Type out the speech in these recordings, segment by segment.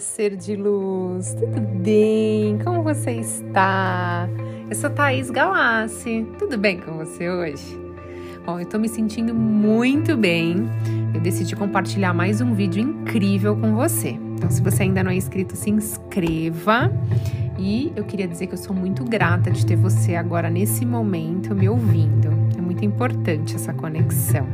ser de luz, tudo bem? Como você está? Eu sou Thaís Galassi, tudo bem com você hoje? Bom, eu tô me sentindo muito bem. Eu decidi compartilhar mais um vídeo incrível com você. Então, se você ainda não é inscrito, se inscreva. E eu queria dizer que eu sou muito grata de ter você agora nesse momento me ouvindo. É muito importante essa conexão.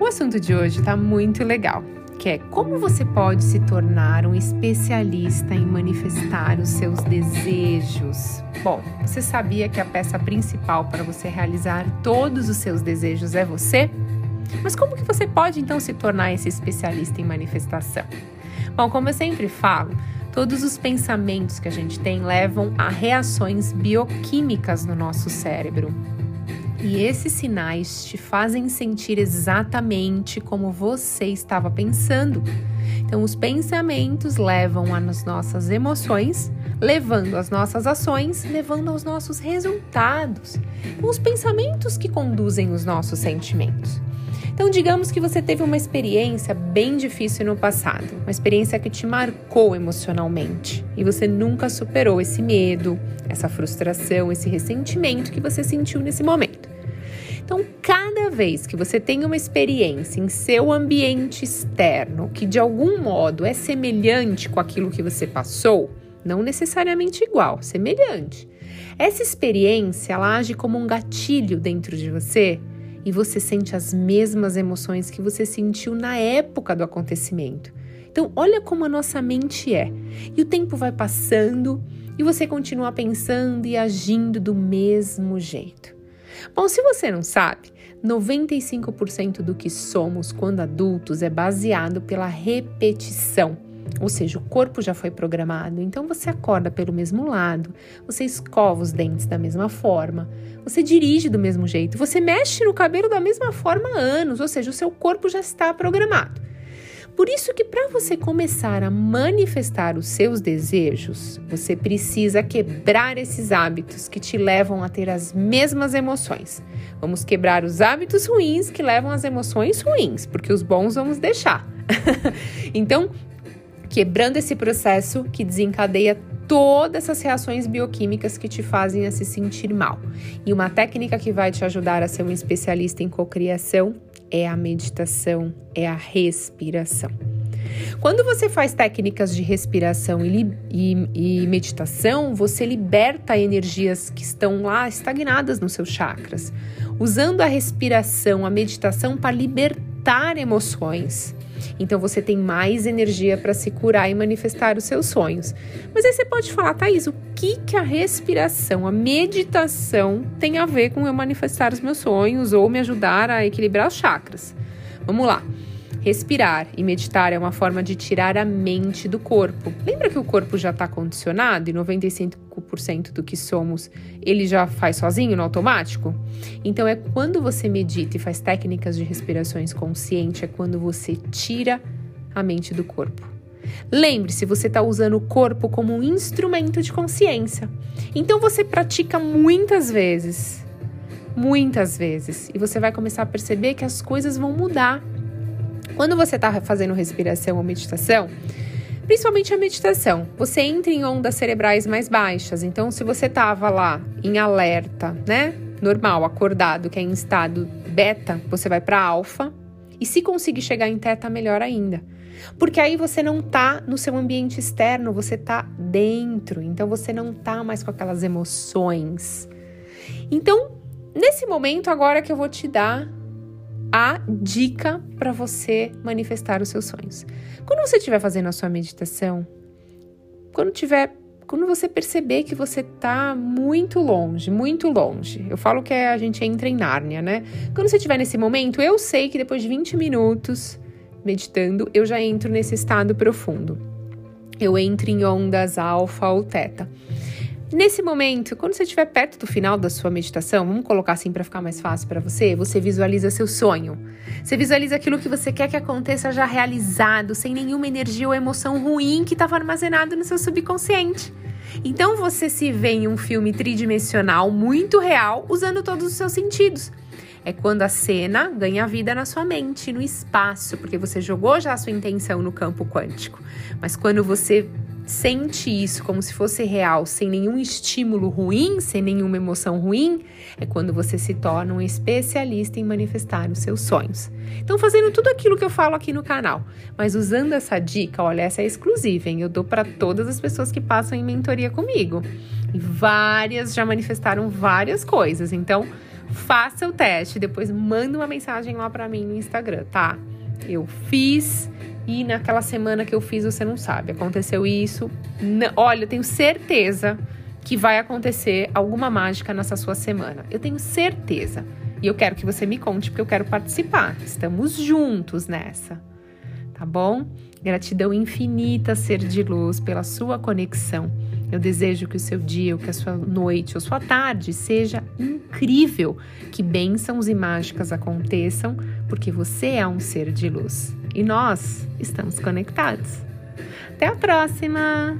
O assunto de hoje está muito legal que é como você pode se tornar um especialista em manifestar os seus desejos. Bom, você sabia que a peça principal para você realizar todos os seus desejos é você? Mas como que você pode então se tornar esse especialista em manifestação? Bom, como eu sempre falo, todos os pensamentos que a gente tem levam a reações bioquímicas no nosso cérebro. E esses sinais te fazem sentir exatamente como você estava pensando. Então, os pensamentos levam às nossas emoções, levando às nossas ações, levando aos nossos resultados. Então, os pensamentos que conduzem os nossos sentimentos. Então, digamos que você teve uma experiência bem difícil no passado, uma experiência que te marcou emocionalmente e você nunca superou esse medo, essa frustração, esse ressentimento que você sentiu nesse momento. Então, cada vez que você tem uma experiência em seu ambiente externo que de algum modo é semelhante com aquilo que você passou, não necessariamente igual, semelhante. Essa experiência ela age como um gatilho dentro de você e você sente as mesmas emoções que você sentiu na época do acontecimento. Então, olha como a nossa mente é. E o tempo vai passando e você continua pensando e agindo do mesmo jeito. Bom, se você não sabe, 95% do que somos quando adultos é baseado pela repetição. Ou seja, o corpo já foi programado, então você acorda pelo mesmo lado, você escova os dentes da mesma forma, você dirige do mesmo jeito, você mexe no cabelo da mesma forma há anos, ou seja, o seu corpo já está programado. Por isso que para você começar a manifestar os seus desejos, você precisa quebrar esses hábitos que te levam a ter as mesmas emoções. Vamos quebrar os hábitos ruins que levam às emoções ruins, porque os bons vamos deixar. então, quebrando esse processo que desencadeia todas essas reações bioquímicas que te fazem a se sentir mal. E uma técnica que vai te ajudar a ser um especialista em cocriação é a meditação, é a respiração. Quando você faz técnicas de respiração e, e, e, meditação, você liberta energias que estão lá estagnadas nos seus chakras, usando a respiração, a meditação para libertar emoções. Então você tem mais energia para se curar e manifestar os seus sonhos. Mas aí você pode falar, Thaís, o que, que a respiração, a meditação tem a ver com eu manifestar os meus sonhos ou me ajudar a equilibrar os chakras? Vamos lá. Respirar e meditar é uma forma de tirar a mente do corpo. Lembra que o corpo já está condicionado e 95% do que somos ele já faz sozinho no automático? Então é quando você medita e faz técnicas de respirações consciente, é quando você tira a mente do corpo. Lembre-se, você está usando o corpo como um instrumento de consciência. Então você pratica muitas vezes, muitas vezes, e você vai começar a perceber que as coisas vão mudar quando você está fazendo respiração ou meditação, principalmente a meditação, você entra em ondas cerebrais mais baixas. Então, se você estava lá em alerta, né, normal, acordado, que é em estado beta, você vai para alfa. E se conseguir chegar em teta, melhor ainda. Porque aí você não tá no seu ambiente externo, você tá dentro. Então você não tá mais com aquelas emoções. Então, nesse momento agora que eu vou te dar a dica para você manifestar os seus sonhos. Quando você estiver fazendo a sua meditação, quando tiver quando você perceber que você está muito longe, muito longe. Eu falo que a gente entra em Nárnia, né? Quando você estiver nesse momento, eu sei que depois de 20 minutos meditando, eu já entro nesse estado profundo. Eu entro em ondas alfa ou teta. Nesse momento, quando você estiver perto do final da sua meditação, vamos colocar assim para ficar mais fácil para você, você visualiza seu sonho. Você visualiza aquilo que você quer que aconteça já realizado, sem nenhuma energia ou emoção ruim que estava armazenado no seu subconsciente. Então você se vê em um filme tridimensional muito real, usando todos os seus sentidos. É quando a cena ganha vida na sua mente, no espaço, porque você jogou já a sua intenção no campo quântico. Mas quando você sente isso como se fosse real, sem nenhum estímulo ruim, sem nenhuma emoção ruim, é quando você se torna um especialista em manifestar os seus sonhos. Então, fazendo tudo aquilo que eu falo aqui no canal, mas usando essa dica, olha, essa é exclusiva, hein? Eu dou para todas as pessoas que passam em mentoria comigo. E várias já manifestaram várias coisas. Então, faça o teste, depois manda uma mensagem lá para mim no Instagram, tá? Eu fiz e naquela semana que eu fiz você não sabe. Aconteceu isso. Olha, eu tenho certeza que vai acontecer alguma mágica nessa sua semana. Eu tenho certeza. E eu quero que você me conte porque eu quero participar. Estamos juntos nessa. Tá bom? Gratidão infinita, ser de luz, pela sua conexão. Eu desejo que o seu dia, ou que a sua noite, ou sua tarde seja incrível. Que bênçãos e mágicas aconteçam, porque você é um ser de luz e nós estamos conectados. Até a próxima!